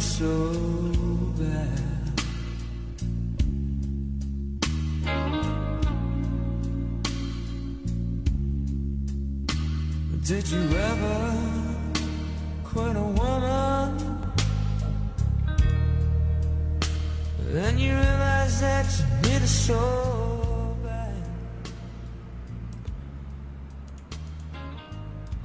soul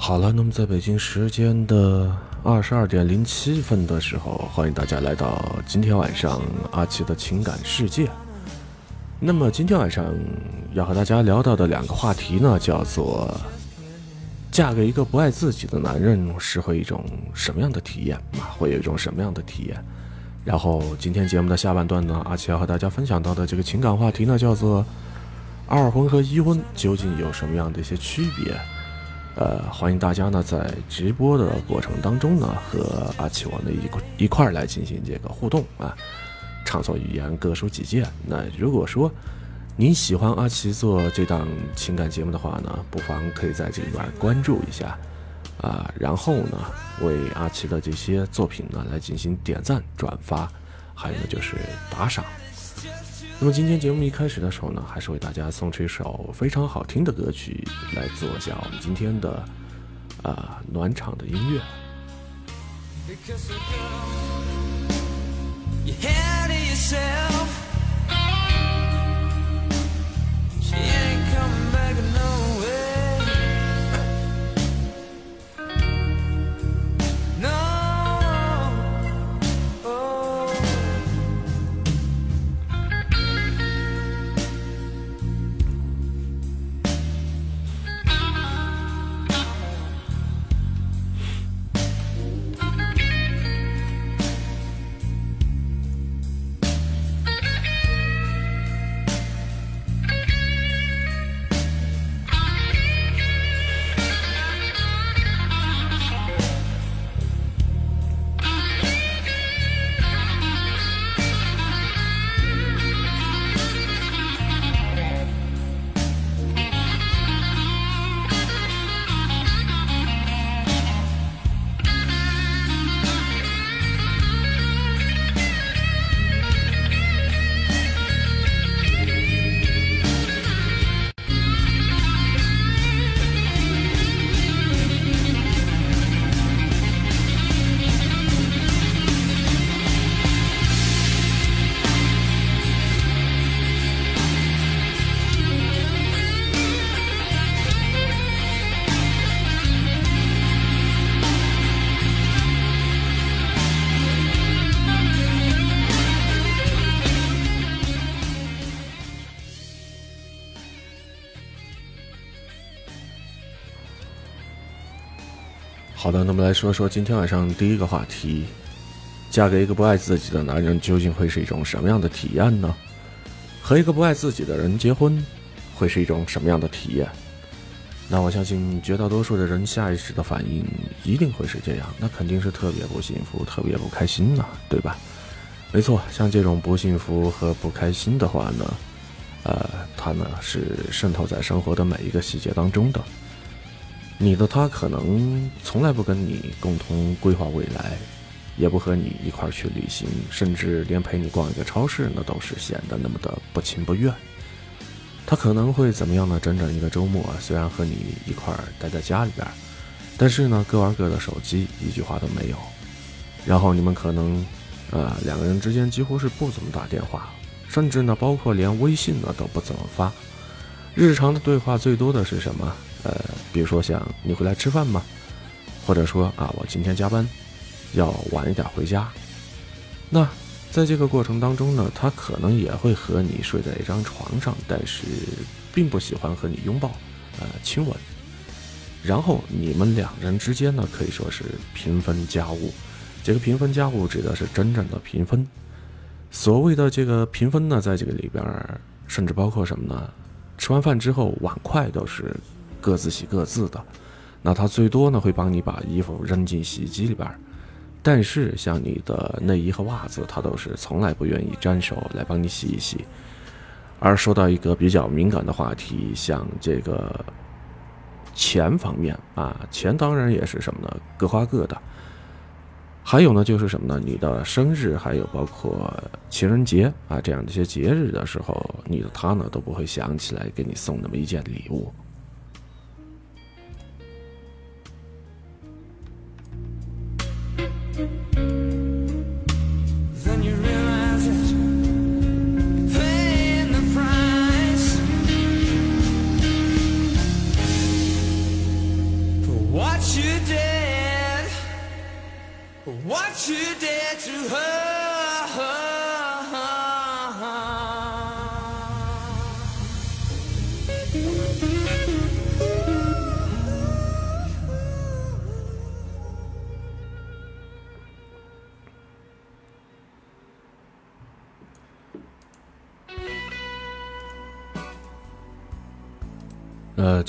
好了，那么在北京时间的二十二点零七分的时候，欢迎大家来到今天晚上阿奇的情感世界。那么今天晚上要和大家聊到的两个话题呢，叫做嫁给一个不爱自己的男人是会一种什么样的体验啊？会有一种什么样的体验？然后今天节目的下半段呢，阿奇要和大家分享到的这个情感话题呢，叫做二婚和一婚究竟有什么样的一些区别？呃，欢迎大家呢在直播的过程当中呢，和阿奇王的一块一块儿来进行这个互动啊，畅所欲言，各抒己见。那如果说您喜欢阿奇做这档情感节目的话呢，不妨可以在这里边关注一下啊，然后呢为阿奇的这些作品呢来进行点赞、转发，还有呢就是打赏。那么今天节目一开始的时候呢，还是为大家送出一首非常好听的歌曲来做一下我们今天的啊、暖场的音乐。Because a girl you're had to yourself. 好的，那么来说说今天晚上第一个话题：嫁给一个不爱自己的男人究竟会是一种什么样的体验呢？和一个不爱自己的人结婚会是一种什么样的体验？那我相信绝大多数的人下意识的反应一定会是这样，那肯定是特别不幸福、特别不开心呐、对吧？没错，像这种不幸福和不开心的话呢，呃，它呢是渗透在生活的每一个细节当中的。你的他可能从来不跟你共同规划未来，也不和你一块儿去旅行，甚至连陪你逛一个超市那，都是显得那么的不情不愿。他可能会怎么样呢？整整一个周末，虽然和你一块儿待在家里边，但是呢，各玩各的手机，一句话都没有。然后你们可能，呃，两个人之间几乎是不怎么打电话，甚至呢，包括连微信呢都不怎么发。日常的对话最多的是什么？呃，比如说像你回来吃饭吗？或者说啊，我今天加班，要晚一点回家。那在这个过程当中呢，他可能也会和你睡在一张床上，但是并不喜欢和你拥抱，呃，亲吻。然后你们两人之间呢，可以说是平分家务。这个平分家务指的是真正的平分。所谓的这个平分呢，在这个里边，甚至包括什么呢？吃完饭之后，碗筷都是各自洗各自的。那他最多呢会帮你把衣服扔进洗衣机里边，但是像你的内衣和袜子，他都是从来不愿意沾手来帮你洗一洗。而说到一个比较敏感的话题，像这个钱方面啊，钱当然也是什么呢？各花各的。还有呢，就是什么呢？你的生日，还有包括情人节啊这样的一些节日的时候，你的他呢都不会想起来给你送那么一件礼物。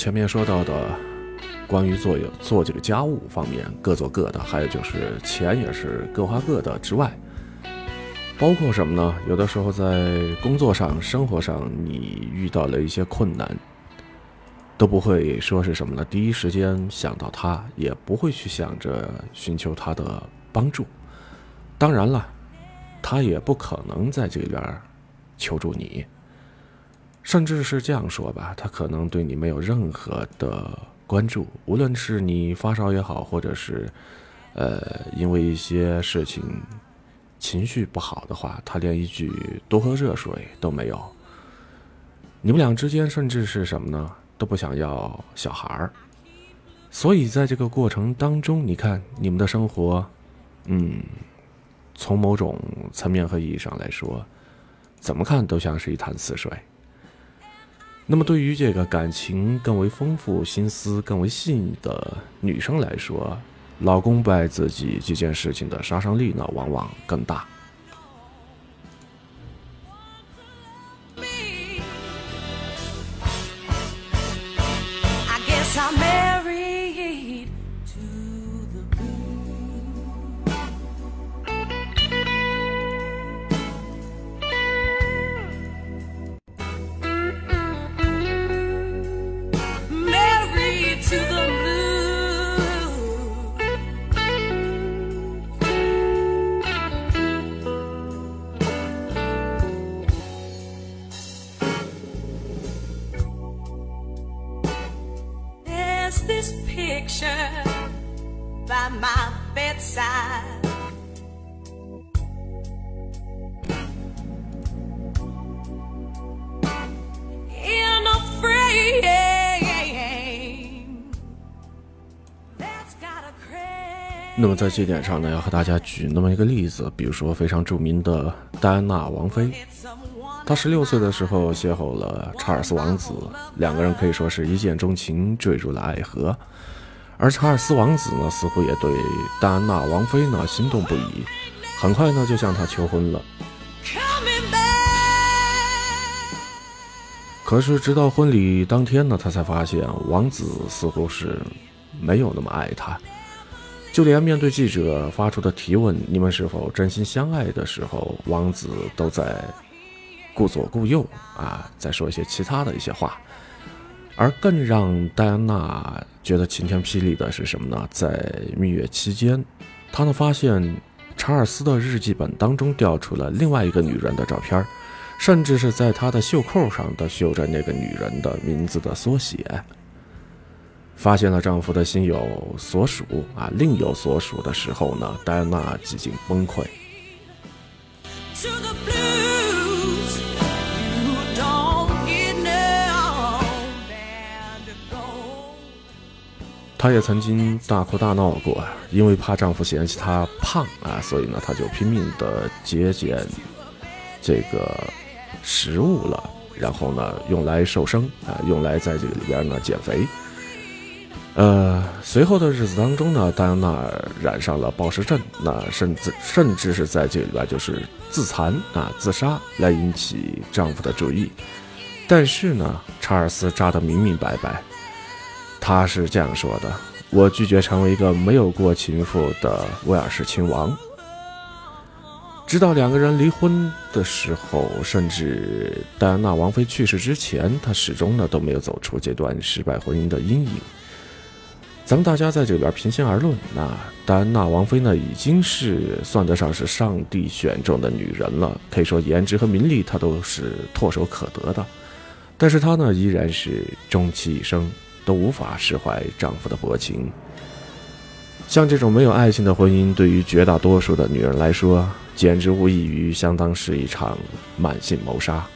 前面说到的关于做有做这个家务方面，各做各的，还有就是钱也是各花各的之外，包括什么呢？有的时候在工作上、生活上，你遇到了一些困难，都不会说是什么呢？第一时间想到他，也不会去想着寻求他的帮助。当然了，他也不可能在这边求助你，甚至是这样说吧，他可能对你没有任何的。关注，无论是你发烧也好，或者是，呃，因为一些事情情绪不好的话，他连一句多喝热水都没有。你们俩之间甚至是什么呢？都不想要小孩儿。所以在这个过程当中，你看你们的生活，嗯，从某种层面和意义上来说，怎么看都像是一潭死水。那么，对于这个感情更为丰富、心思更为细腻的女生来说，老公不爱自己这件事情的杀伤力呢，往往更大。在这点上呢，要和大家举那么一个例子，比如说非常著名的戴安娜王妃，她十六岁的时候邂逅了查尔斯王子，两个人可以说是一见钟情，坠入了爱河。而查尔斯王子呢，似乎也对戴安娜王妃呢心动不已，很快呢就向她求婚了。可是直到婚礼当天呢，他才发现王子似乎是没有那么爱她。就连面对记者发出的提问“你们是否真心相爱”的时候，王子都在顾左顾右啊，在说一些其他的一些话。而更让戴安娜觉得晴天霹雳的是什么呢？在蜜月期间，她呢发现查尔斯的日记本当中调出了另外一个女人的照片，甚至是在他的袖扣上都绣着那个女人的名字的缩写。发现了丈夫的心有所属啊，另有所属的时候呢，戴安娜几近崩溃。她也曾经大哭大闹过，因为怕丈夫嫌弃她胖啊，所以呢，她就拼命的节俭这个食物了，然后呢，用来瘦身啊，用来在这个里边呢减肥。呃，随后的日子当中呢，戴安娜染上了暴食症，那甚至甚至是在这里边就是自残啊、自杀来引起丈夫的注意。但是呢，查尔斯扎得明明白白，他是这样说的：“我拒绝成为一个没有过情妇的威尔士亲王。”直到两个人离婚的时候，甚至戴安娜王妃去世之前，他始终呢都没有走出这段失败婚姻的阴影。咱们大家在这边平心而论，那戴安娜王妃呢，已经是算得上是上帝选中的女人了，可以说颜值和名利她都是唾手可得的。但是她呢，依然是终其一生都无法释怀丈夫的薄情。像这种没有爱情的婚姻，对于绝大多数的女人来说，简直无异于相当是一场慢性谋杀。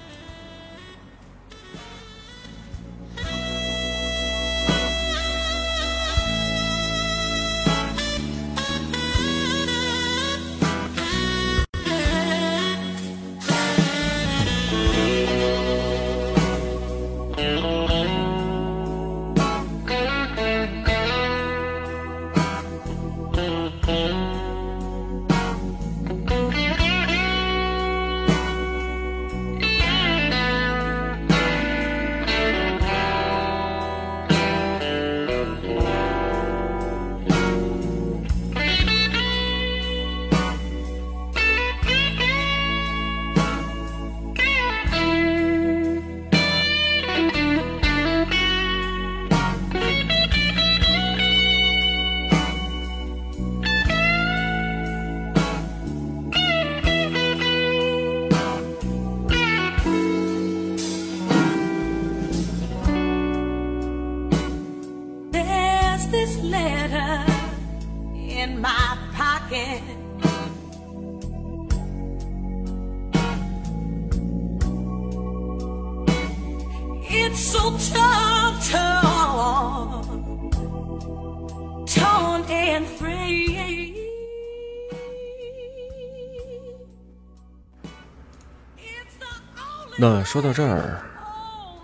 那说到这儿，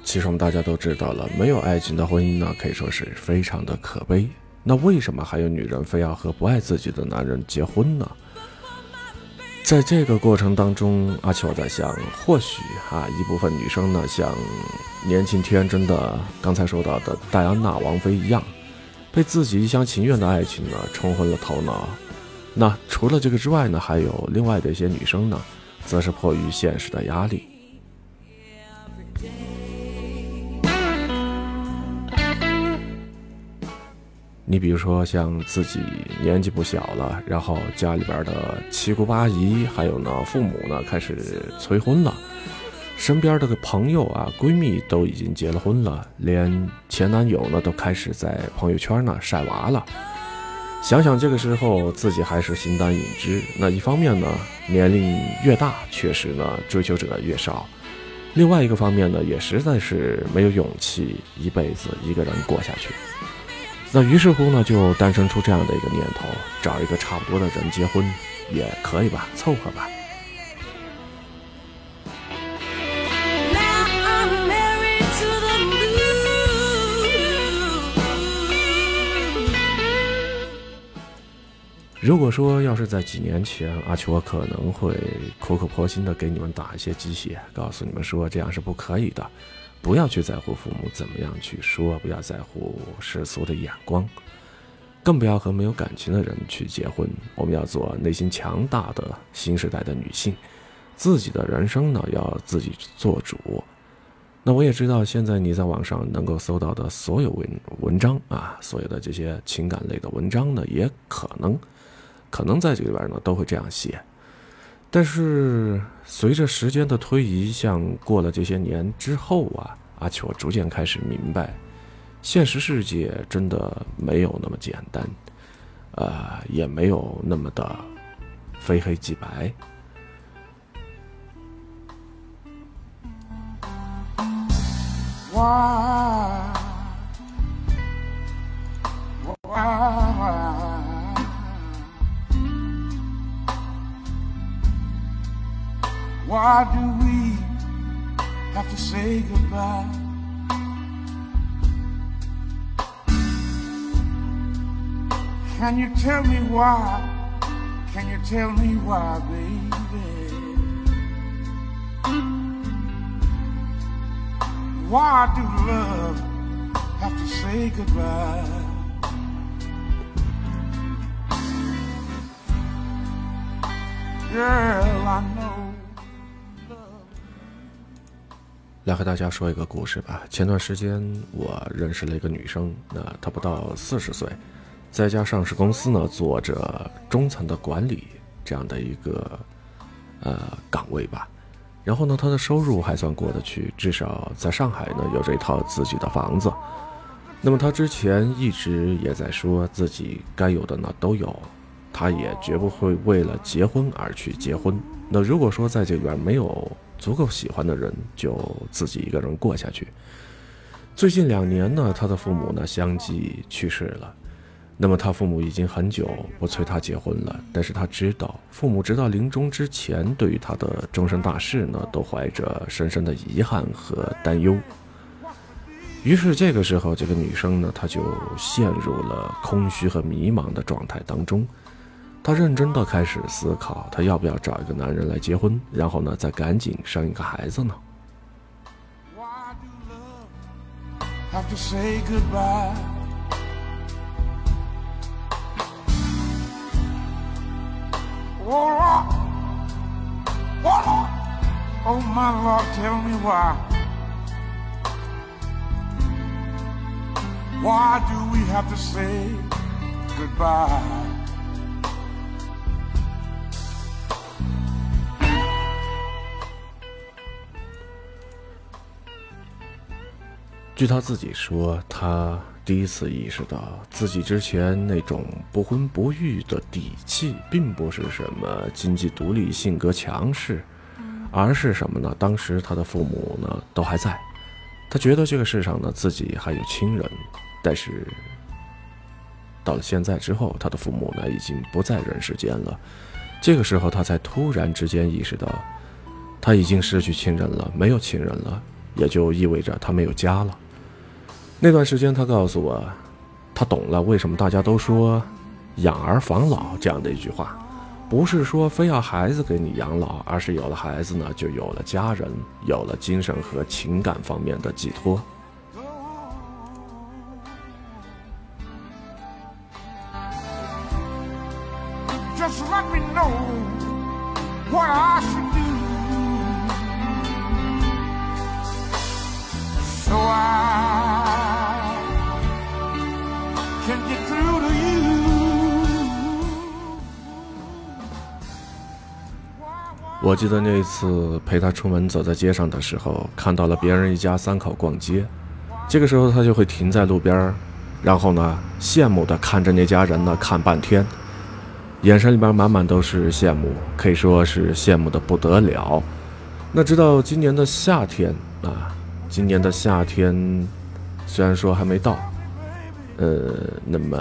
其实我们大家都知道了，没有爱情的婚姻呢，可以说是非常的可悲。那为什么还有女人非要和不爱自己的男人结婚呢？在这个过程当中，阿秋在想，或许啊，一部分女生呢，像年轻天真的刚才说到的戴安娜王妃一样，被自己一厢情愿的爱情呢冲昏了头脑。那除了这个之外呢，还有另外的一些女生呢，则是迫于现实的压力。你比如说，像自己年纪不小了，然后家里边的七姑八姨，还有呢父母呢，开始催婚了。身边的个朋友啊、闺蜜都已经结了婚了，连前男友呢都开始在朋友圈呢晒娃了。想想这个时候自己还是形单影只，那一方面呢，年龄越大，确实呢追求者越少；另外一个方面呢，也实在是没有勇气一辈子一个人过下去。那于是乎呢，就诞生出这样的一个念头：找一个差不多的人结婚，也可以吧，凑合吧。如果说要是在几年前，阿秋我可能会苦口婆心的给你们打一些鸡血，告诉你们说这样是不可以的，不要去在乎父母怎么样去说，不要在乎世俗的眼光，更不要和没有感情的人去结婚。我们要做内心强大的新时代的女性，自己的人生呢要自己做主。那我也知道，现在你在网上能够搜到的所有文文章啊，所有的这些情感类的文章呢，也可能。可能在这里边呢都会这样写，但是随着时间的推移，像过了这些年之后啊，阿秋逐渐开始明白，现实世界真的没有那么简单，呃，也没有那么的非黑即白。Why? Why? Why do we have to say goodbye? Can you tell me why? Can you tell me why, baby? Why do love have to say goodbye? girl I know. 来和大家说一个故事吧。前段时间我认识了一个女生，那她不到四十岁，在一家上市公司呢做着中层的管理这样的一个呃岗位吧。然后呢，她的收入还算过得去，至少在上海呢有着一套自己的房子。那么她之前一直也在说自己该有的呢都有，她也绝不会为了结婚而去结婚。那如果说在这边没有足够喜欢的人，就自己一个人过下去。最近两年呢，他的父母呢相继去世了，那么他父母已经很久不催他结婚了。但是他知道，父母直到临终之前，对于他的终身大事呢，都怀着深深的遗憾和担忧。于是这个时候，这个女生呢，她就陷入了空虚和迷茫的状态当中。她认真的开始思考，她要不要找一个男人来结婚，然后呢，再赶紧生一个孩子呢？Why do we have to say goodbye? 据他自己说，他第一次意识到自己之前那种不婚不育的底气，并不是什么经济独立、性格强势，而是什么呢？当时他的父母呢都还在，他觉得这个世上呢自己还有亲人，但是到了现在之后，他的父母呢已经不在人世间了。这个时候，他才突然之间意识到，他已经失去亲人了，没有亲人了，也就意味着他没有家了。那段时间，他告诉我，他懂了为什么大家都说“养儿防老”这样的一句话，不是说非要孩子给你养老，而是有了孩子呢，就有了家人，有了精神和情感方面的寄托。我记得那一次陪他出门走在街上的时候，看到了别人一家三口逛街，这个时候他就会停在路边，然后呢，羡慕的看着那家人呢看半天，眼神里边满满都是羡慕，可以说是羡慕的不得了。那直到今年的夏天啊，今年的夏天虽然说还没到，呃，那么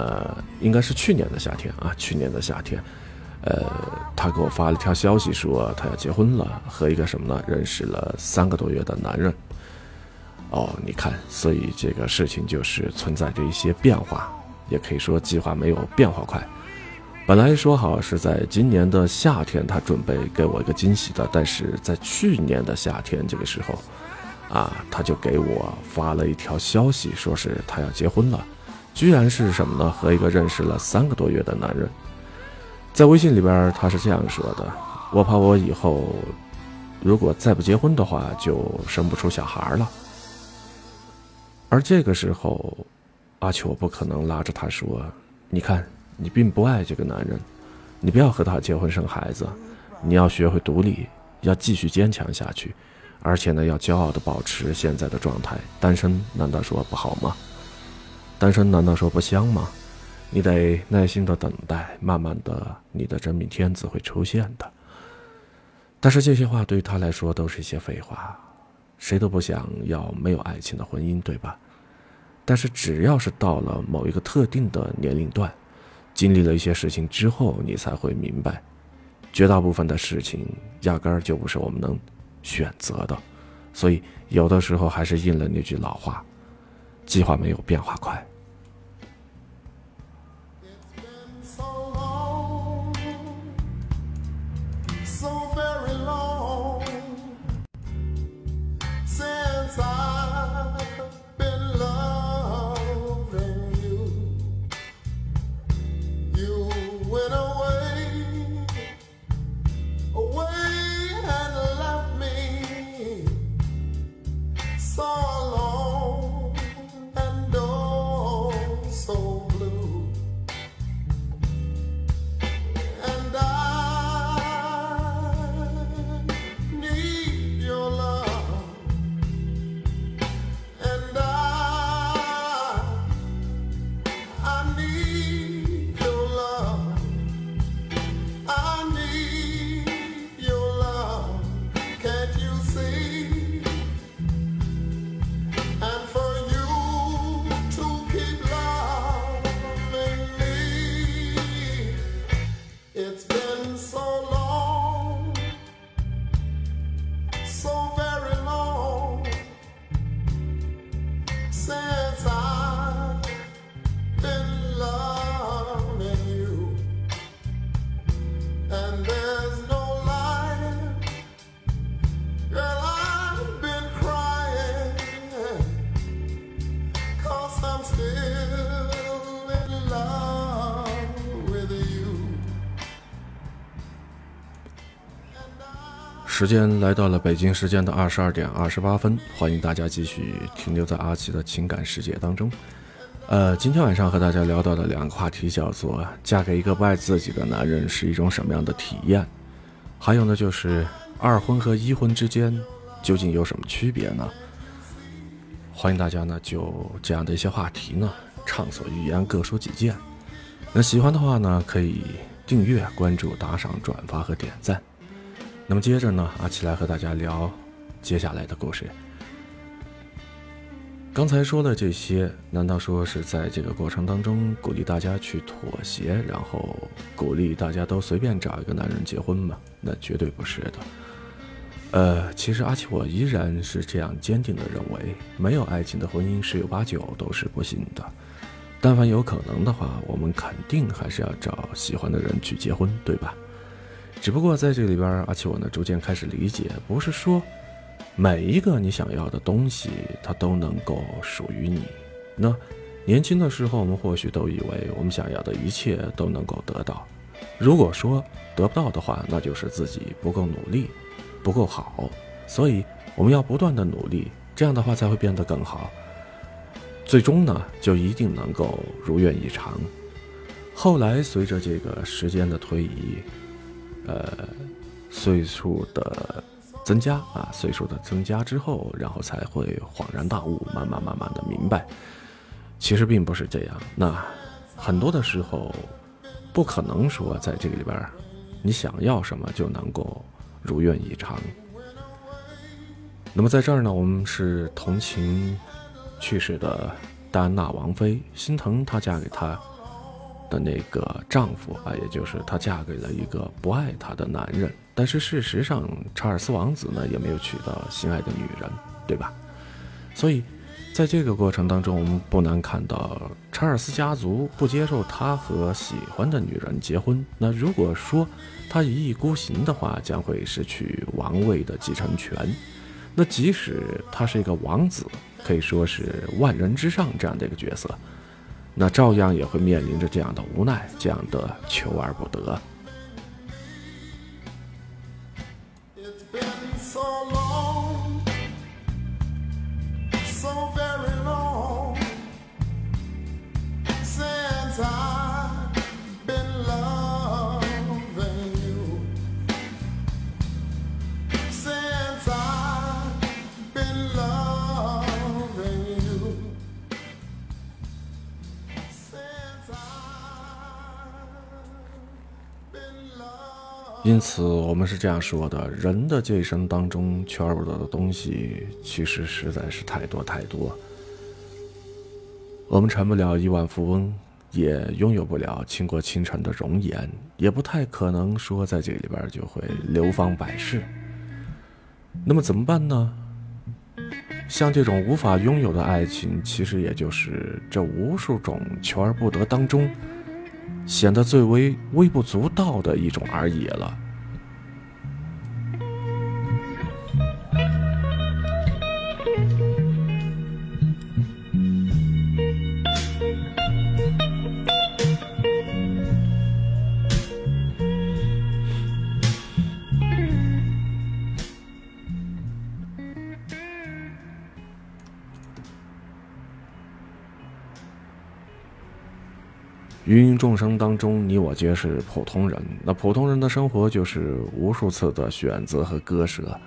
应该是去年的夏天啊，去年的夏天。呃，他给我发了一条消息说他要结婚了，和一个什么呢？认识了三个多月的男人。哦，你看，所以这个事情就是存在着一些变化，也可以说计划没有变化快。本来说好是在今年的夏天他准备给我一个惊喜的，但是在去年的夏天这个时候，啊，他就给我发了一条消息，说是他要结婚了，居然是什么呢？和一个认识了三个多月的男人。在微信里边，他是这样说的：“我怕我以后如果再不结婚的话，就生不出小孩了。”而这个时候，阿秋不可能拉着他说：“你看，你并不爱这个男人，你不要和他结婚生孩子，你要学会独立，要继续坚强下去，而且呢，要骄傲的保持现在的状态。单身难道说不好吗？单身难道说不香吗？”你得耐心的等待，慢慢的，你的真命天子会出现的。但是这些话对于他来说都是一些废话，谁都不想要没有爱情的婚姻，对吧？但是只要是到了某一个特定的年龄段，经历了一些事情之后，你才会明白，绝大部分的事情压根儿就不是我们能选择的。所以有的时候还是应了那句老话：计划没有变化快。时间来到了北京时间的二十二点二十八分，欢迎大家继续停留在阿奇的情感世界当中。呃，今天晚上和大家聊到的两个话题叫做“嫁给一个不爱自己的男人是一种什么样的体验”，还有呢就是二婚和一婚之间究竟有什么区别呢？欢迎大家呢就这样的一些话题呢畅所欲言，各说己见。那喜欢的话呢，可以订阅、关注、打赏、转发和点赞。那么接着呢，阿奇来和大家聊接下来的故事。刚才说的这些，难道说是在这个过程当中鼓励大家去妥协，然后鼓励大家都随便找一个男人结婚吗？那绝对不是的。呃，其实阿奇我依然是这样坚定的认为，没有爱情的婚姻十有八九都是不幸的。但凡有可能的话，我们肯定还是要找喜欢的人去结婚，对吧？只不过在这里边，阿奇我呢逐渐开始理解，不是说每一个你想要的东西，它都能够属于你。那年轻的时候，我们或许都以为我们想要的一切都能够得到。如果说得不到的话，那就是自己不够努力，不够好。所以我们要不断的努力，这样的话才会变得更好。最终呢，就一定能够如愿以偿。后来随着这个时间的推移。呃，岁数的增加啊，岁数的增加之后，然后才会恍然大悟，慢慢慢慢的明白，其实并不是这样。那很多的时候，不可能说在这个里边，你想要什么就能够如愿以偿。那么在这儿呢，我们是同情去世的戴安娜王妃，心疼她嫁给他。的那个丈夫啊，也就是她嫁给了一个不爱她的男人。但是事实上，查尔斯王子呢也没有娶到心爱的女人，对吧？所以，在这个过程当中，我们不难看到查尔斯家族不接受他和喜欢的女人结婚。那如果说他一意孤行的话，将会失去王位的继承权。那即使他是一个王子，可以说是万人之上这样的一个角色。那照样也会面临着这样的无奈，这样的求而不得。因此，我们是这样说的：人的这一生当中，求而不得的东西，其实实在是太多太多。我们成不了亿万富翁，也拥有不了倾国倾城的容颜，也不太可能说在这里边就会流芳百世。那么怎么办呢？像这种无法拥有的爱情，其实也就是这无数种求而不得当中。显得最为微不足道的一种而已了。芸芸众生当中，你我皆是普通人。那普通人的生活就是无数次的选择和割舍，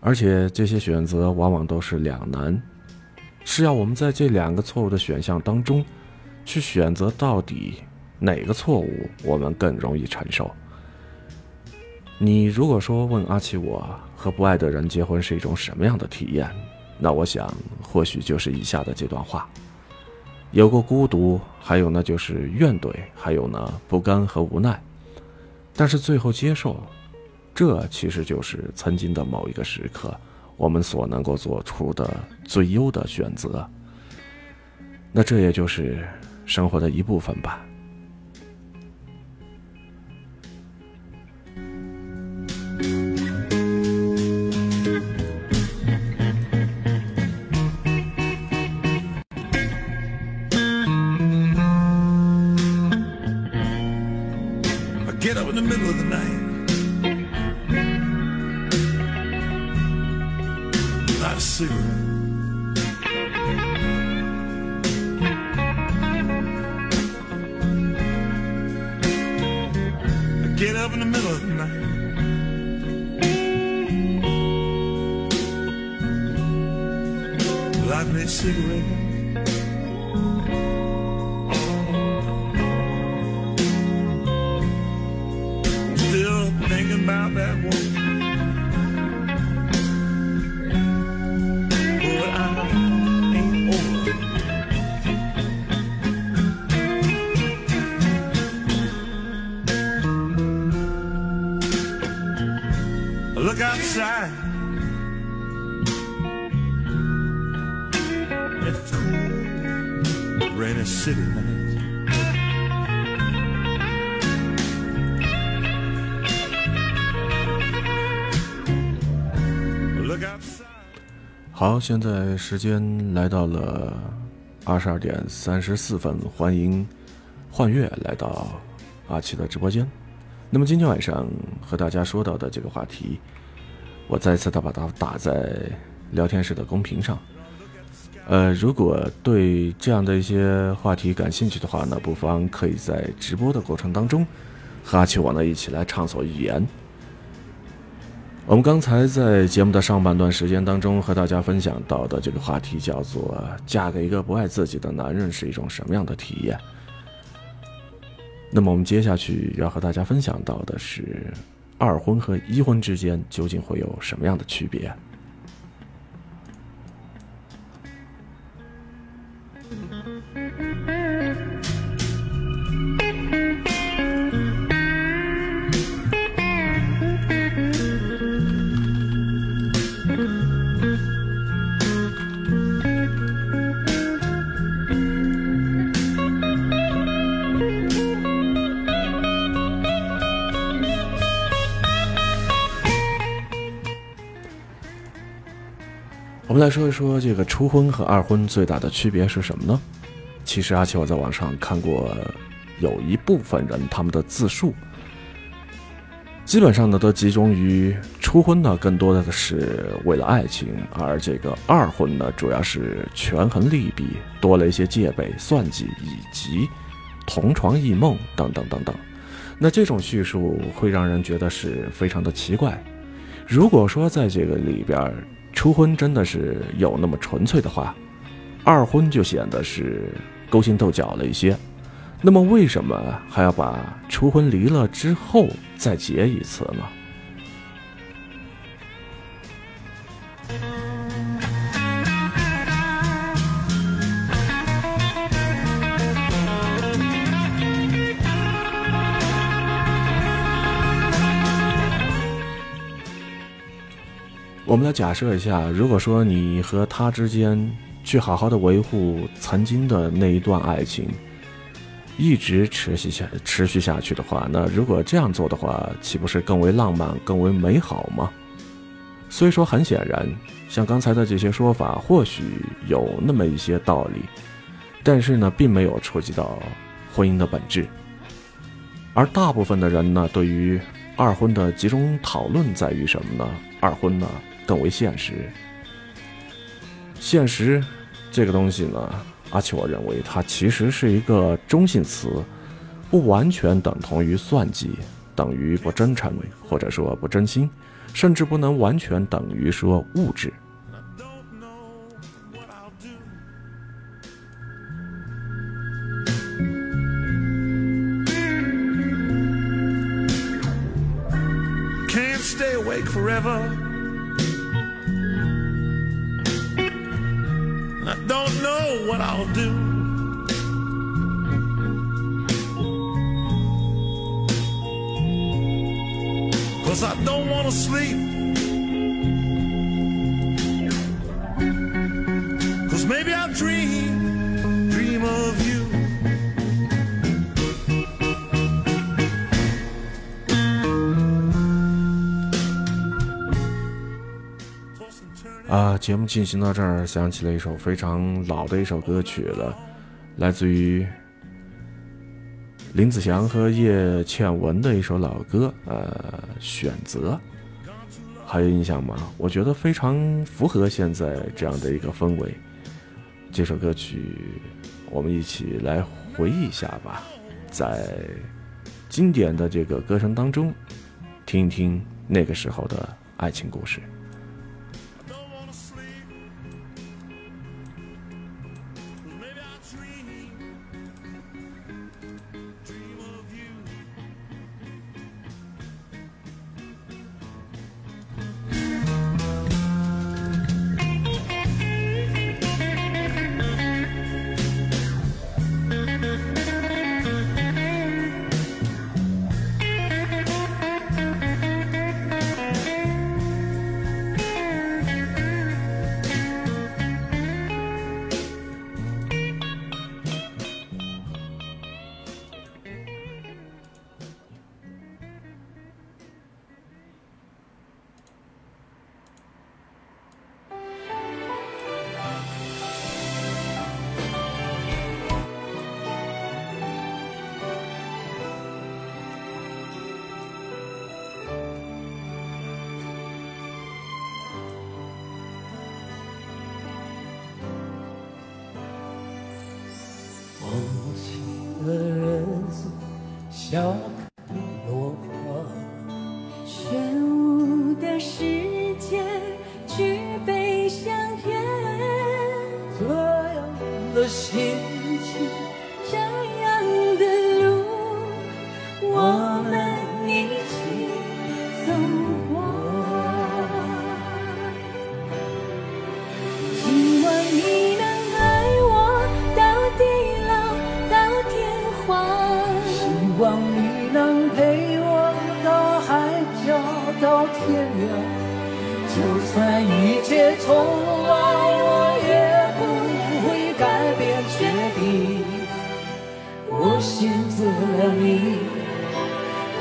而且这些选择往往都是两难，是要我们在这两个错误的选项当中，去选择到底哪个错误我们更容易承受。你如果说问阿奇，我和不爱的人结婚是一种什么样的体验？那我想，或许就是以下的这段话。有过孤独，还有呢就是怨怼，还有呢不甘和无奈，但是最后接受，这其实就是曾经的某一个时刻，我们所能够做出的最优的选择。那这也就是生活的一部分吧。Cigarette. I get up in the middle of the night. Light me a cigarette. Still thinking about that woman. Outside. It's cool, rainy city night. I Look outside. 好，现在时间来到了二十二点三十四分，欢迎幻月来到阿奇的直播间。那么今天晚上和大家说到的这个话题，我再次的把它打在聊天室的公屏上。呃，如果对这样的一些话题感兴趣的话呢，不妨可以在直播的过程当中和阿奇我呢一起来畅所欲言。我们刚才在节目的上半段时间当中和大家分享到的这个话题叫做“嫁给一个不爱自己的男人是一种什么样的体验”。那么我们接下去要和大家分享到的是，二婚和一婚之间究竟会有什么样的区别？来说一说这个初婚和二婚最大的区别是什么呢？其实阿奇我在网上看过，有一部分人他们的自述，基本上呢都集中于初婚呢更多的是为了爱情，而这个二婚呢主要是权衡利弊，多了一些戒备、算计以及同床异梦等等等等。那这种叙述会让人觉得是非常的奇怪。如果说在这个里边儿，初婚真的是有那么纯粹的话，二婚就显得是勾心斗角了一些。那么为什么还要把初婚离了之后再结一次呢？我们来假设一下，如果说你和他之间去好好的维护曾经的那一段爱情，一直持续下持续下去的话，那如果这样做的话，岂不是更为浪漫、更为美好吗？虽说很显然，像刚才的这些说法或许有那么一些道理，但是呢，并没有触及到婚姻的本质。而大部分的人呢，对于二婚的集中讨论在于什么呢？二婚呢更为现实。现实这个东西呢，而且我认为它其实是一个中性词，不完全等同于算计，等于不真诚，或者说不真心，甚至不能完全等于说物质。Don't what I'll do. Cause I don't wanna sleep. 节目进行到这儿，想起了一首非常老的一首歌曲了，来自于林子祥和叶倩文的一首老歌，呃，选择。还有印象吗？我觉得非常符合现在这样的一个氛围。这首歌曲，我们一起来回忆一下吧，在经典的这个歌声当中，听一听那个时候的爱情故事。一切从来，我也不会改变决定。我选择了你，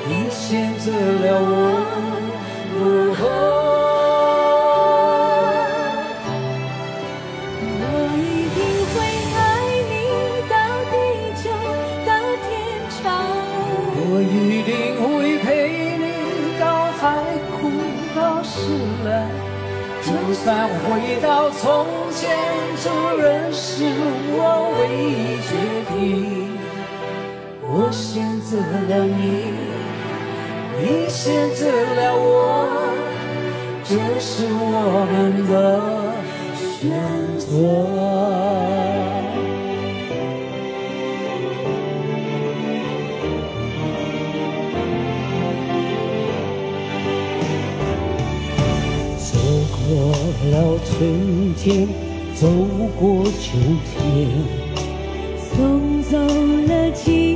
你选择了我。到从前，主人是我唯一决定。我选择了你，你选择了我，这是我们的选择。到春天，走过秋天，送走了季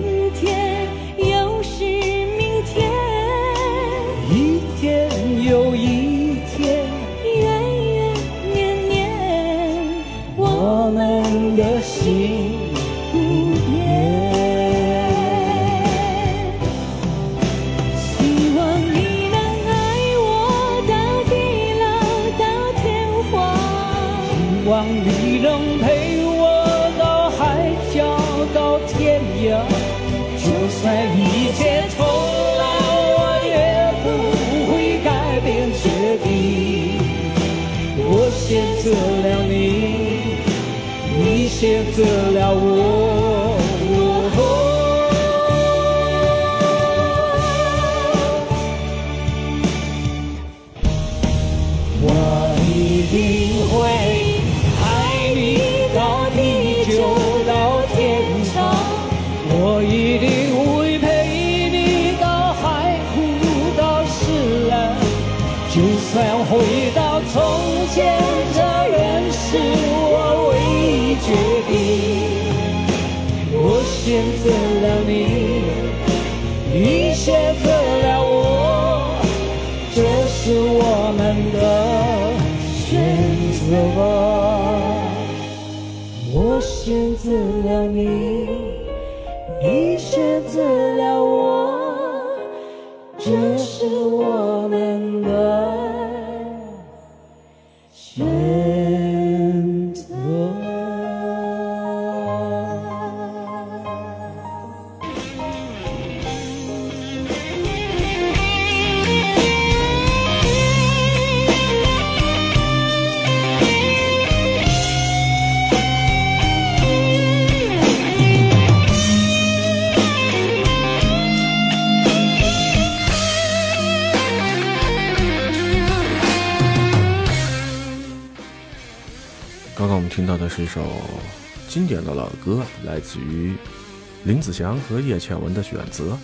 林子祥和叶倩文的选择。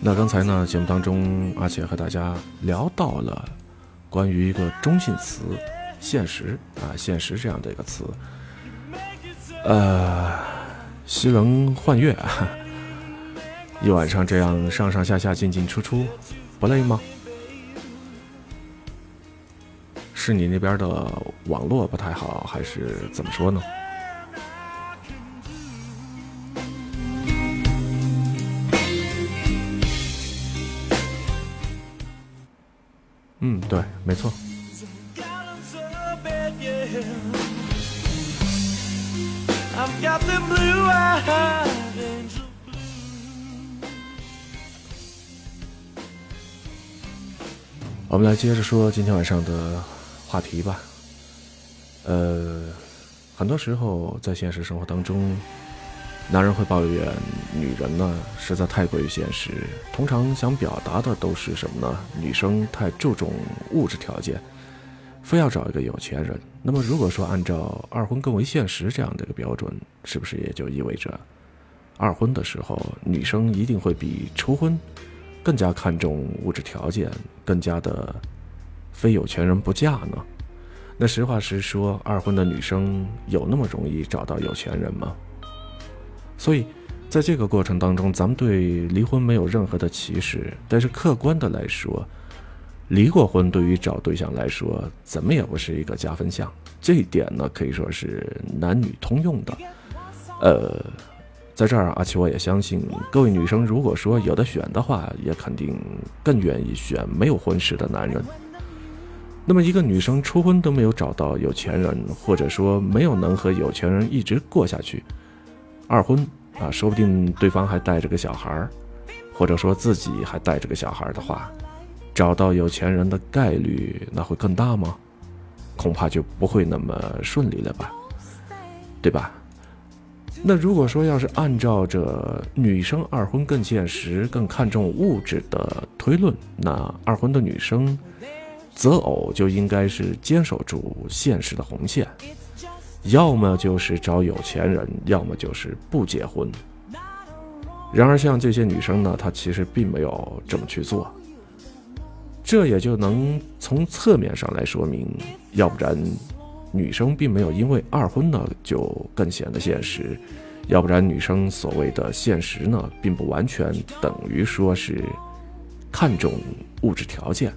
那刚才呢，节目当中阿且和大家聊到了关于一个中性词“现实”啊，“现实”这样的一个词。呃，西冷幻月，一晚上这样上上下下进进出出，不累吗？是你那边的网络不太好，还是怎么说呢？对没错。我们来接着说今天晚上的话题吧。呃很多时候在现实生活当中男人会抱怨女人呢实在太过于现实，通常想表达的都是什么呢？女生太注重物质条件，非要找一个有钱人。那么如果说按照二婚更为现实这样的一个标准，是不是也就意味着二婚的时候，女生一定会比初婚更加看重物质条件，更加的非有钱人不嫁呢？那实话实说，二婚的女生有那么容易找到有钱人吗？所以，在这个过程当中，咱们对离婚没有任何的歧视，但是客观的来说，离过婚对于找对象来说，怎么也不是一个加分项。这一点呢，可以说是男女通用的。呃，在这儿，阿奇我也相信各位女生，如果说有的选的话，也肯定更愿意选没有婚史的男人。那么，一个女生初婚都没有找到有钱人，或者说没有能和有钱人一直过下去，二婚啊，说不定对方还带着个小孩儿，或者说自己还带着个小孩儿的话，找到有钱人的概率那会更大吗？恐怕就不会那么顺利了吧，对吧？那如果说要是按照着女生二婚更现实、更看重物质的推论，那二婚的女生择偶就应该是坚守住现实的红线，要么就是找有钱人，要么就是不结婚。然而，像这些女生呢，她其实并没有这么去做，这也就能从侧面上来说明，要不然女生并没有因为二婚呢就更显得现实，要不然女生所谓的现实呢，并不完全等于说是看重物质条件。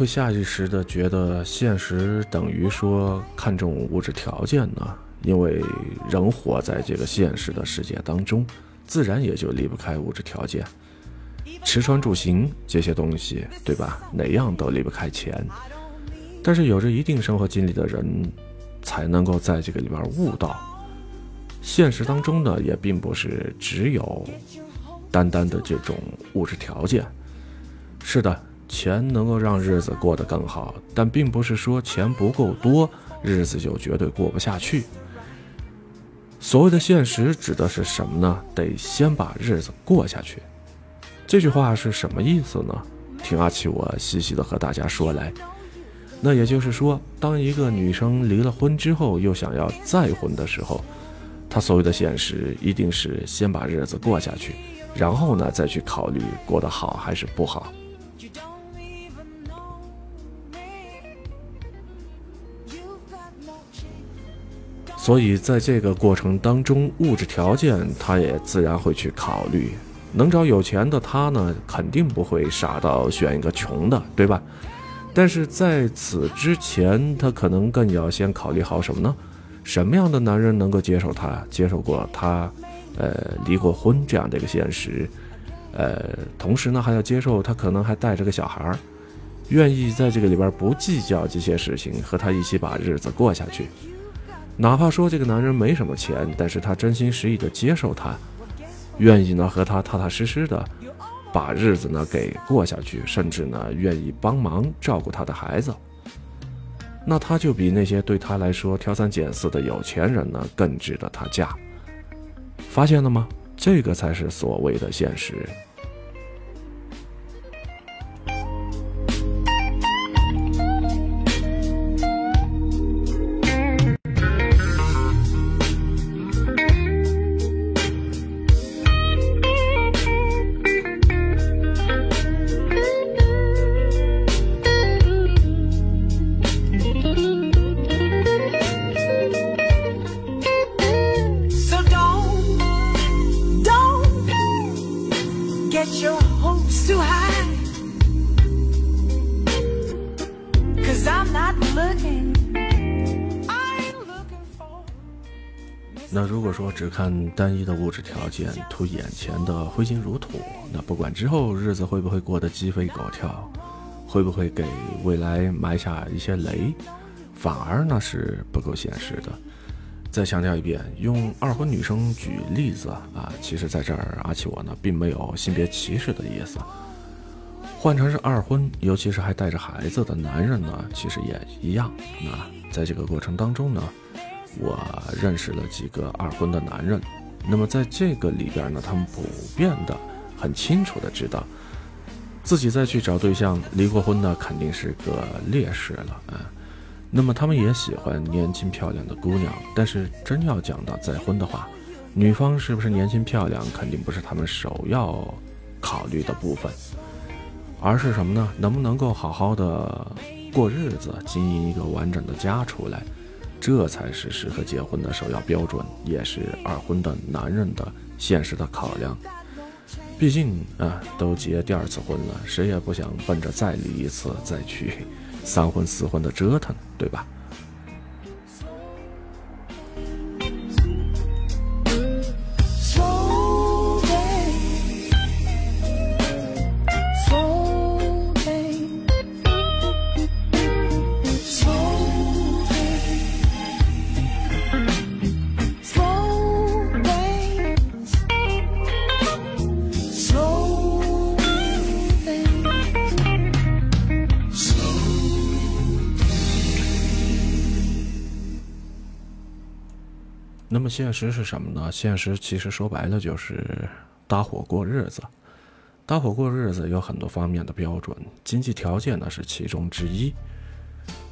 会下意识的觉得现实等于说看重物质条件呢？因为人活在这个现实的世界当中，自然也就离不开物质条件，吃穿住行这些东西，对吧？哪样都离不开钱。但是有着一定生活经历的人，才能够在这个里边悟到，现实当中呢，也并不是只有单单的这种物质条件。是的，钱能够让日子过得更好，但并不是说钱不够多，日子就绝对过不下去。所谓的现实指的是什么呢？得先把日子过下去。这句话是什么意思呢？听阿奇我细细的和大家说来。那也就是说，当一个女生离了婚之后，又想要再婚的时候，她所谓的现实一定是先把日子过下去，然后呢再去考虑过得好还是不好。所以在这个过程当中，物质条件他也自然会去考虑。能找有钱的他呢，肯定不会傻到选一个穷的，对吧？但是在此之前，他可能更要先考虑好什么呢？什么样的男人能够接受他，接受过他，呃，离过婚这样的一个现实，呃，同时呢，还要接受他可能还带着个小孩儿，愿意在这个里边不计较这些事情，和他一起把日子过下去。哪怕说这个男人没什么钱，但是他真心实意的接受他，愿意呢和他踏踏实实的把日子呢给过下去，甚至呢愿意帮忙照顾他的孩子。那他就比那些对他来说挑三拣四的有钱人呢更值得他嫁。发现了吗？这个才是所谓的现实。看单一的物质条件，图眼前的挥金如土，那不管之后日子会不会过得鸡飞狗跳，会不会给未来埋下一些雷，反而呢是不够现实的。再强调一遍，用二婚女生举例子啊，其实在这儿阿奇我呢并没有性别歧视的意思。换成是二婚，尤其是还带着孩子的男人呢，其实也一样。那在这个过程当中呢，我认识了几个二婚的男人，那么在这个里边呢，他们普遍的很清楚的知道，自己再去找对象，离过婚的肯定是个劣势了啊。那么他们也喜欢年轻漂亮的姑娘，但是真要讲到再婚的话，女方是不是年轻漂亮，肯定不是他们首要考虑的部分，而是什么呢？能不能够好好的过日子，经营一个完整的家出来，这才是适合结婚的首要标准，也是二婚的男人的现实的考量。毕竟啊，都结第二次婚了，谁也不想奔着再离一次再去 三婚四婚的折腾，对吧？现实是什么呢？现实其实说白了就是搭伙过日子。搭伙过日子有很多方面的标准，经济条件呢是其中之一。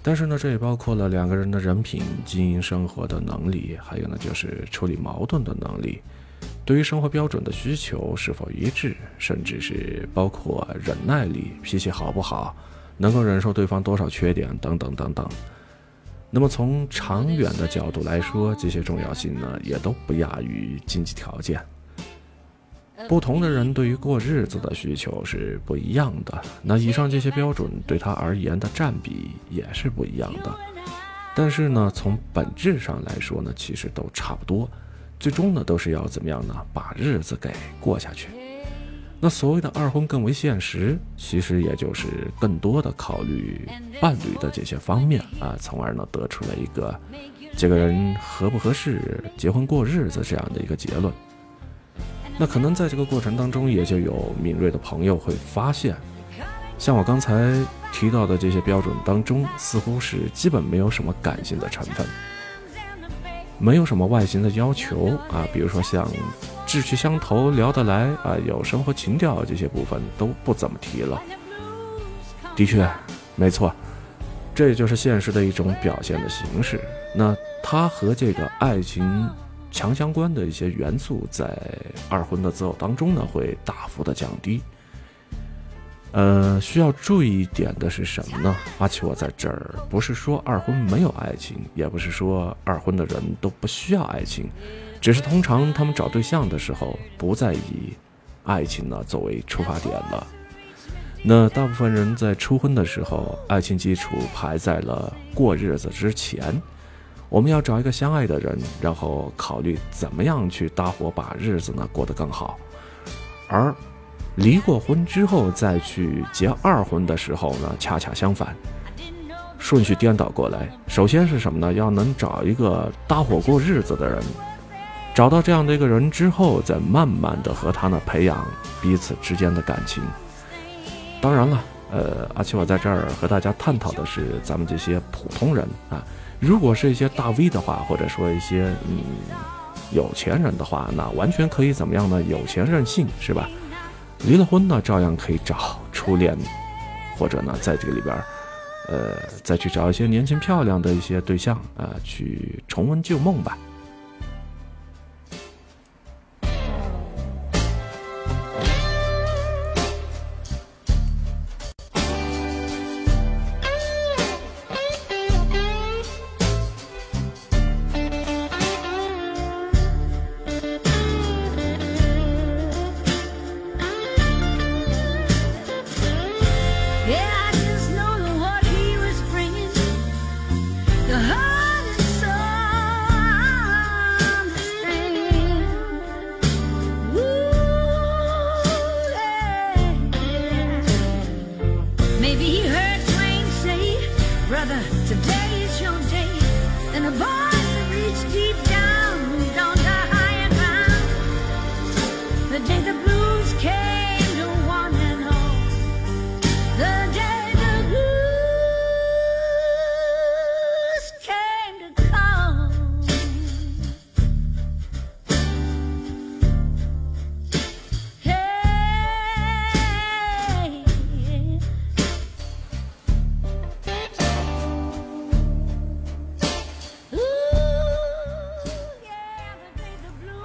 但是呢，这也包括了两个人的人品、经营生活的能力，还有呢就是处理矛盾的能力，对于生活标准的需求是否一致，甚至是包括忍耐力、脾气好不好，能够忍受对方多少缺点等等等等。那么从长远的角度来说，这些重要性呢，也都不亚于经济条件。不同的人对于过日子的需求是不一样的，那以上这些标准对他而言的占比也是不一样的。但是呢，从本质上来说呢，其实都差不多，最终呢都是要怎么样呢？把日子给过下去。那所谓的二婚更为现实，其实也就是更多的考虑伴侣的这些方面啊，从而呢得出了一个这个人合不合适结婚过日子这样的一个结论。那可能在这个过程当中，也就有敏锐的朋友会发现，像我刚才提到的这些标准当中，似乎是基本没有什么感性的成分，没有什么外形的要求啊，比如说像志趣相投、聊得来啊，有生活情调这些部分都不怎么提了。的确，没错，这就是现实的一种表现的形式。那它和这个爱情强相关的一些元素，在二婚的择偶当中呢，会大幅的降低。呃，需要注意一点的是什么呢？阿奇，我在这儿不是说二婚没有爱情，也不是说二婚的人都不需要爱情，只是通常他们找对象的时候不再以爱情呢作为出发点了。那大部分人在初婚的时候，爱情基础排在了过日子之前。我们要找一个相爱的人，然后考虑怎么样去搭伙把日子呢过得更好。而离过婚之后再去结二婚的时候呢，恰恰相反，顺序颠倒过来。首先是什么呢？要能找一个搭伙过日子的人，找到这样的一个人之后，再慢慢的和他呢培养彼此之间的感情。当然了，呃，阿七我在这儿和大家探讨的是咱们这些普通人啊。如果是一些大 V 的话，或者说一些嗯有钱人的话，那完全可以怎么样呢？有钱任性是吧？离了婚呢，照样可以找初恋，或者呢，在这个里边，呃，再去找一些年轻漂亮的一些对象啊、去重温旧梦吧。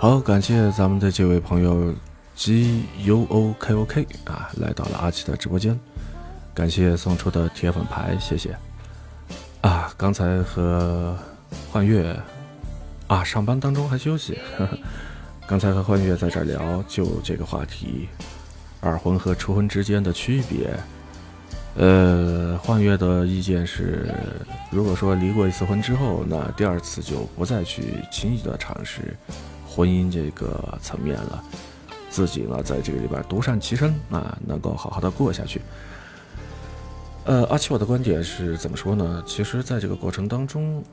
好，感谢咱们的这位朋友 G U O K O K 啊，来到了阿奇的直播间，感谢送出的铁粉牌，谢谢。啊，刚才和幻月啊，上班当中还休息。呵 呵刚才和幻月在这儿聊就这个话题，二婚和初婚之间的区别。呃，幻月的意见是，如果说离过一次婚之后，那第二次就不再去轻易的尝试婚姻这个层面了，自己呢在这个里边独善其身啊，能够好好的过下去。呃，阿奇我的观点是怎么说呢？其实，在这个过程当中，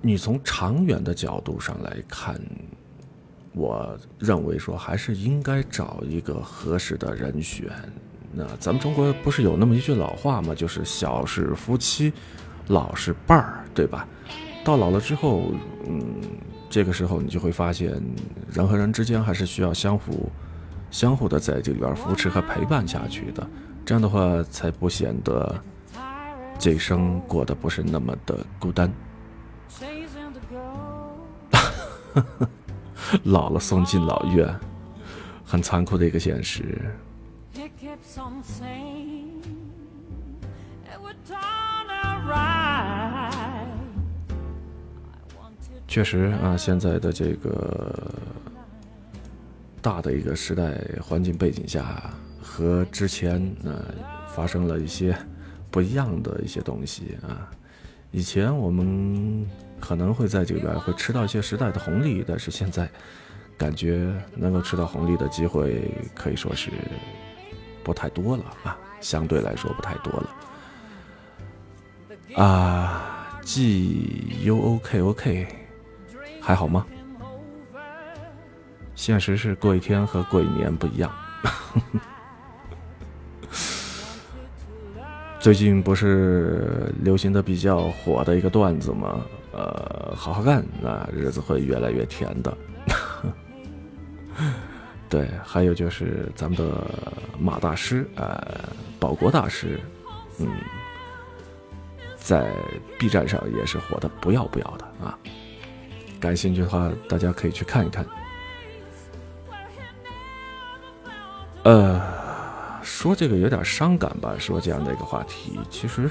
你从长远的角度上来看，我认为说还是应该找一个合适的人选。那咱们中国不是有那么一句老话吗？就是小是夫妻，老是伴儿，对吧？到老了之后，嗯，这个时候你就会发现，人和人之间还是需要相互、相互的在这里边扶持和陪伴下去的。这样的话，才不显得这一生过得不是那么的孤单。老了送进老院，很残酷的一个现实。He 确实啊，现在的这个大的一个时代环境背景下，和之前呃发生了一些不一样的一些东西啊。以前我们可能会在这边会吃到一些时代的红利，但是现在感觉能够吃到红利的机会可以说是不太多了啊，相对来说不太多了。啊，G U O K O K，还好吗？现实是过一天和过一年不一样。最近不是流行的比较火的一个段子吗？呃，好好干，那日子会越来越甜的。对，还有就是咱们的马大师，呃，保国大师，嗯，在 B 站上也是火的不要不要的啊。感兴趣的话，大家可以去看一看。呃，说这个有点伤感吧，说这样的一个话题，其实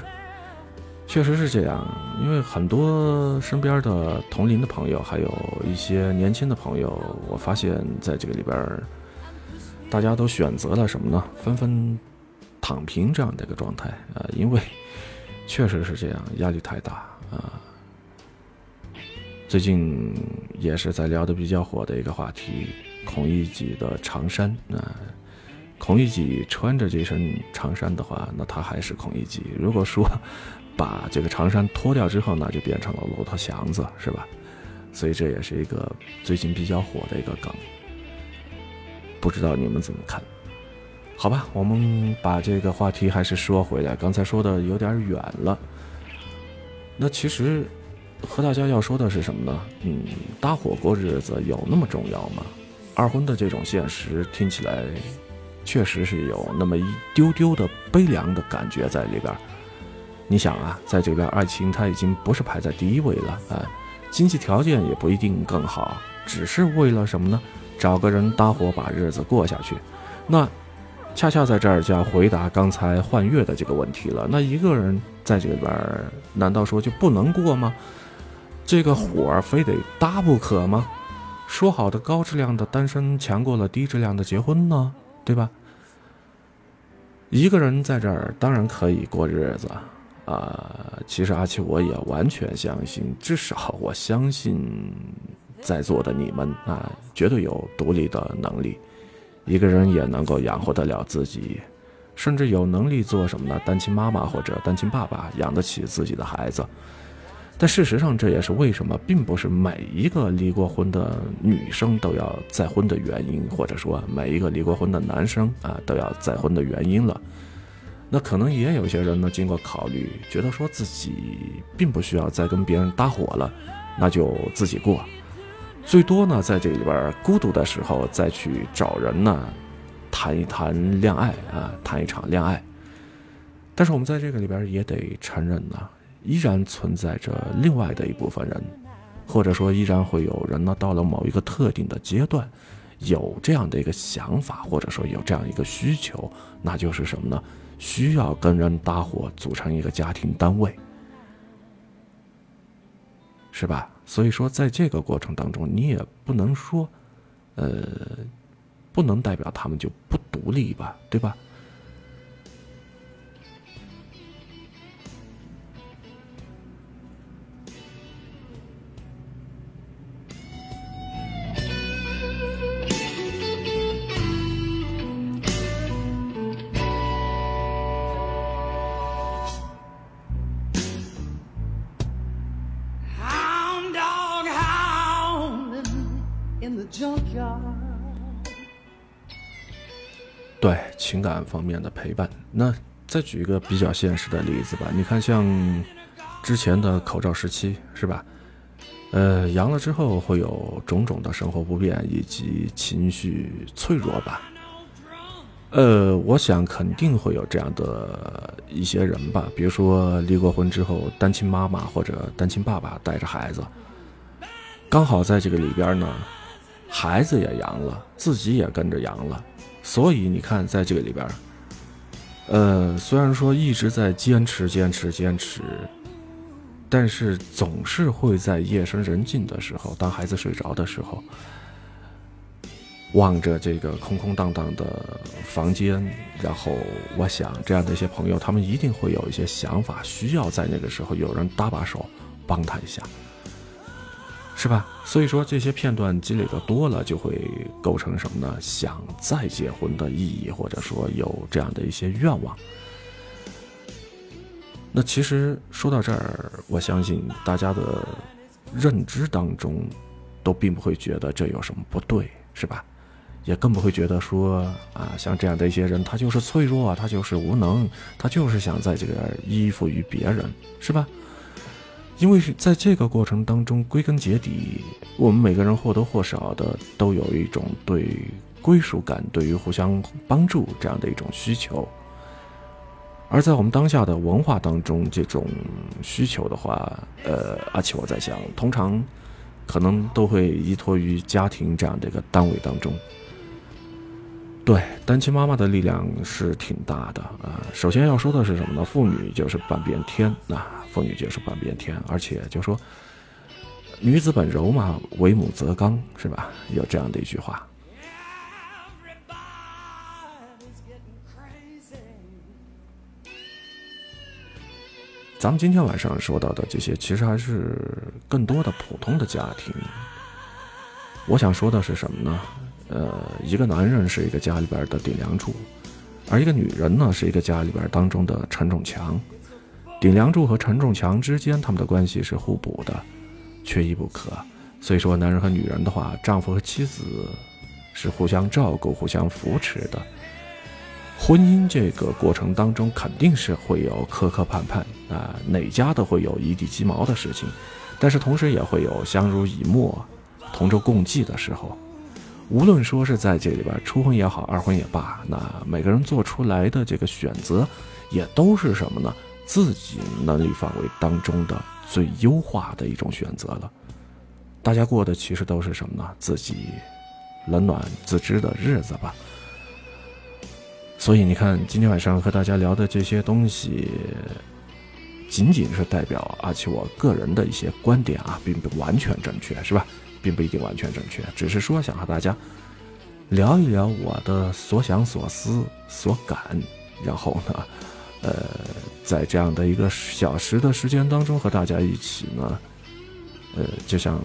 确实是这样，因为很多身边的同龄的朋友，还有一些年轻的朋友，我发现在这个里边，大家都选择了什么呢？纷纷躺平这样的一个状态啊、因为确实是这样，压力太大啊。最近也是在聊的比较火的一个话题，孔乙己的长衫啊。孔乙己穿着这身长衫的话，那他还是孔乙己；如果说把这个长衫脱掉之后，那就变成了骆驼祥子，是吧？所以这也是一个最近比较火的一个梗，不知道你们怎么看？好吧，我们把这个话题还是说回来，刚才说的有点远了。那其实和大家要说的是什么呢？嗯，搭伙过日子有那么重要吗？二婚的这种现实听起来确实是有那么一丢丢的悲凉的感觉在里边儿。你想啊，在这边爱情它已经不是排在第一位了啊，经济条件也不一定更好，只是为了什么呢？找个人搭伙把日子过下去。那恰恰在这儿就要回答刚才幻月的这个问题了。那一个人在这里边儿，难道说就不能过吗？这个火儿非得搭不可吗？说好的高质量的单身强过了低质量的结婚呢，对吧？一个人在这儿当然可以过日子，啊、其实阿七我也完全相信，至少我相信在座的你们啊，绝对有独立的能力，一个人也能够养活得了自己，甚至有能力做什么呢？单亲妈妈或者单亲爸爸，养得起自己的孩子。但事实上，这也是为什么并不是每一个离过婚的女生都要再婚的原因，或者说每一个离过婚的男生啊都要再婚的原因了。那可能也有些人呢，经过考虑，觉得说自己并不需要再跟别人搭伙了，那就自己过。最多呢，在这里边孤独的时候再去找人呢，谈一谈恋爱啊，谈一场恋爱。但是我们在这个里边也得承认呢，依然存在着另外的一部分人，或者说依然会有人呢，到了某一个特定的阶段，有这样的一个想法，或者说有这样一个需求，那就是什么呢？需要跟人搭伙组成一个家庭单位，是吧？所以说，在这个过程当中，你也不能说，呃，不能代表他们就不独立吧，对吧？方面的陪伴。那再举一个比较现实的例子吧，你看像之前的口罩时期，是吧？呃，阳了之后会有种种的生活不便以及情绪脆弱吧。呃，我想肯定会有这样的一些人吧，比如说离过婚之后，单亲妈妈或者单亲爸爸带着孩子，刚好在这个里边呢，孩子也阳了，自己也跟着阳了。所以你看，在这个里边，呃，虽然说一直在坚持、坚持、坚持，但是总是会在夜深人静的时候，当孩子睡着的时候，望着这个空空荡荡的房间，然后我想，这样的一些朋友，他们一定会有一些想法，需要在那个时候有人搭把手，帮他一下。是吧？所以说这些片段积累的多了，就会构成什么呢？想再结婚的意义，或者说有这样的一些愿望。那其实说到这儿，我相信大家的认知当中，都并不会觉得这有什么不对，是吧？也更不会觉得说啊，像这样的一些人，他就是脆弱，他就是无能，他就是想在这个依附于别人，是吧？因为是在这个过程当中，归根结底，我们每个人或多或少的都有一种对归属感、对于互相帮助这样的一种需求。而在我们当下的文化当中，这种需求的话，呃，而且我在想，通常可能都会依托于家庭这样的一个单位当中。对，单亲妈妈的力量是挺大的啊、首先要说的是什么呢？妇女就是半边天，那、妇女就是半边天，而且就说女子本柔嘛，为母则刚，是吧？有这样的一句话。咱们今天晚上说到的这些，其实还是更多的普通的家庭。我想说的是什么呢？呃，一个男人是一个家里边的顶梁柱，而一个女人呢是一个家里边当中的承重墙。顶梁柱和承重墙之间，他们的关系是互补的，缺一不可。所以说，男人和女人的话，丈夫和妻子是互相照顾、互相扶持的。婚姻这个过程当中，肯定是会有磕磕绊绊啊，哪家都会有一地鸡毛的事情，但是同时也会有相濡以沫、同舟共济的时候。无论说是在这里边初婚也好，二婚也罢，那每个人做出来的这个选择，也都是什么呢？自己能力范围当中的最优化的一种选择了。大家过的其实都是什么呢？自己冷暖自知的日子吧。所以你看，今天晚上和大家聊的这些东西，仅仅是代表阿奇我个人的一些观点啊，并不完全正确，是吧？并不一定完全正确，只是说想和大家聊一聊我的所想所思所感，然后呢，呃，在这样的一个小时的时间当中，和大家一起呢，呃，就像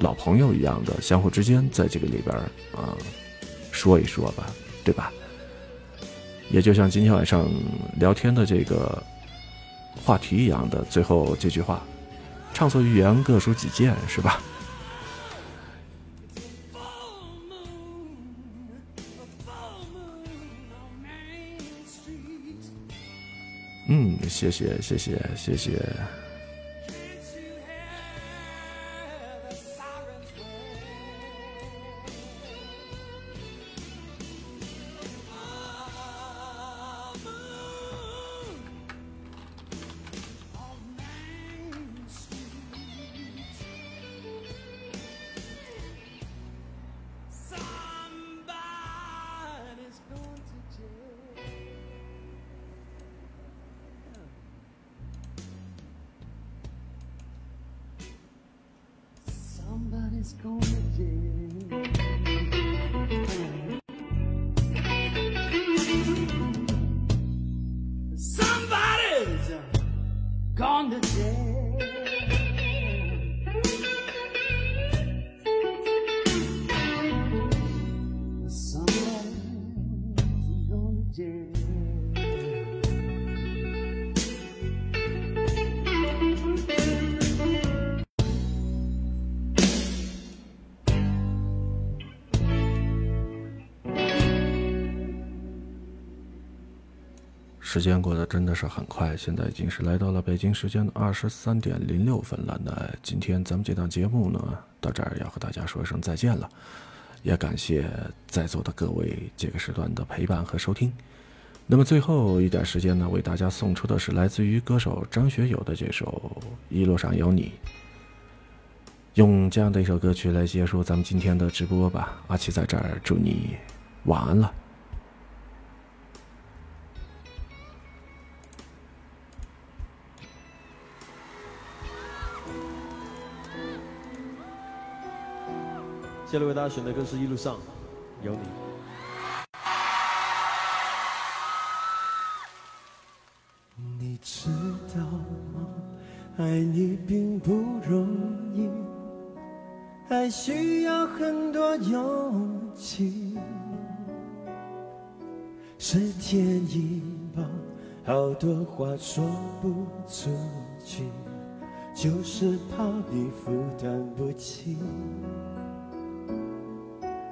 老朋友一样的相互之间，在这个里边啊，说一说吧，对吧？也就像今天晚上聊天的这个话题一样的，最后这句话，畅所欲言，各抒己见，是吧？嗯，谢谢，谢谢，谢谢。真的是很快，现在已经是来到了北京时间的二十三点零六分了。那今天咱们这档节目呢，到这儿要和大家说一声再见了，也感谢在座的各位这个时段的陪伴和收听。那么最后一点时间呢，为大家送出的是来自于歌手张学友的这首《一路上有你》，用这样的一首歌曲来结束咱们今天的直播吧。阿奇在这儿祝你晚安了。接下来为大家选的歌是《一路上有你》。你知道吗？爱你并不容易，还需要很多勇气。是天意吧，好多话说不出去，就是怕你负担不起。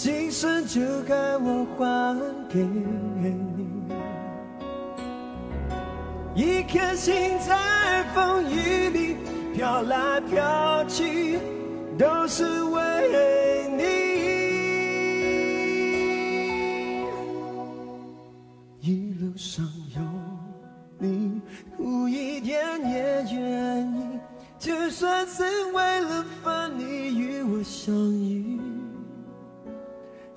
今生就该我还给你。一颗心在风雨里飘来飘去，都是为你。一路上有你，苦一点也愿意，就算是为了分离与我相遇，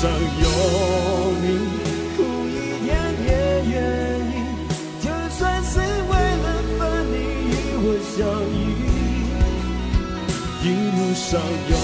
上有你，苦一点也愿意，就算是为了分离与我相依。一路上有，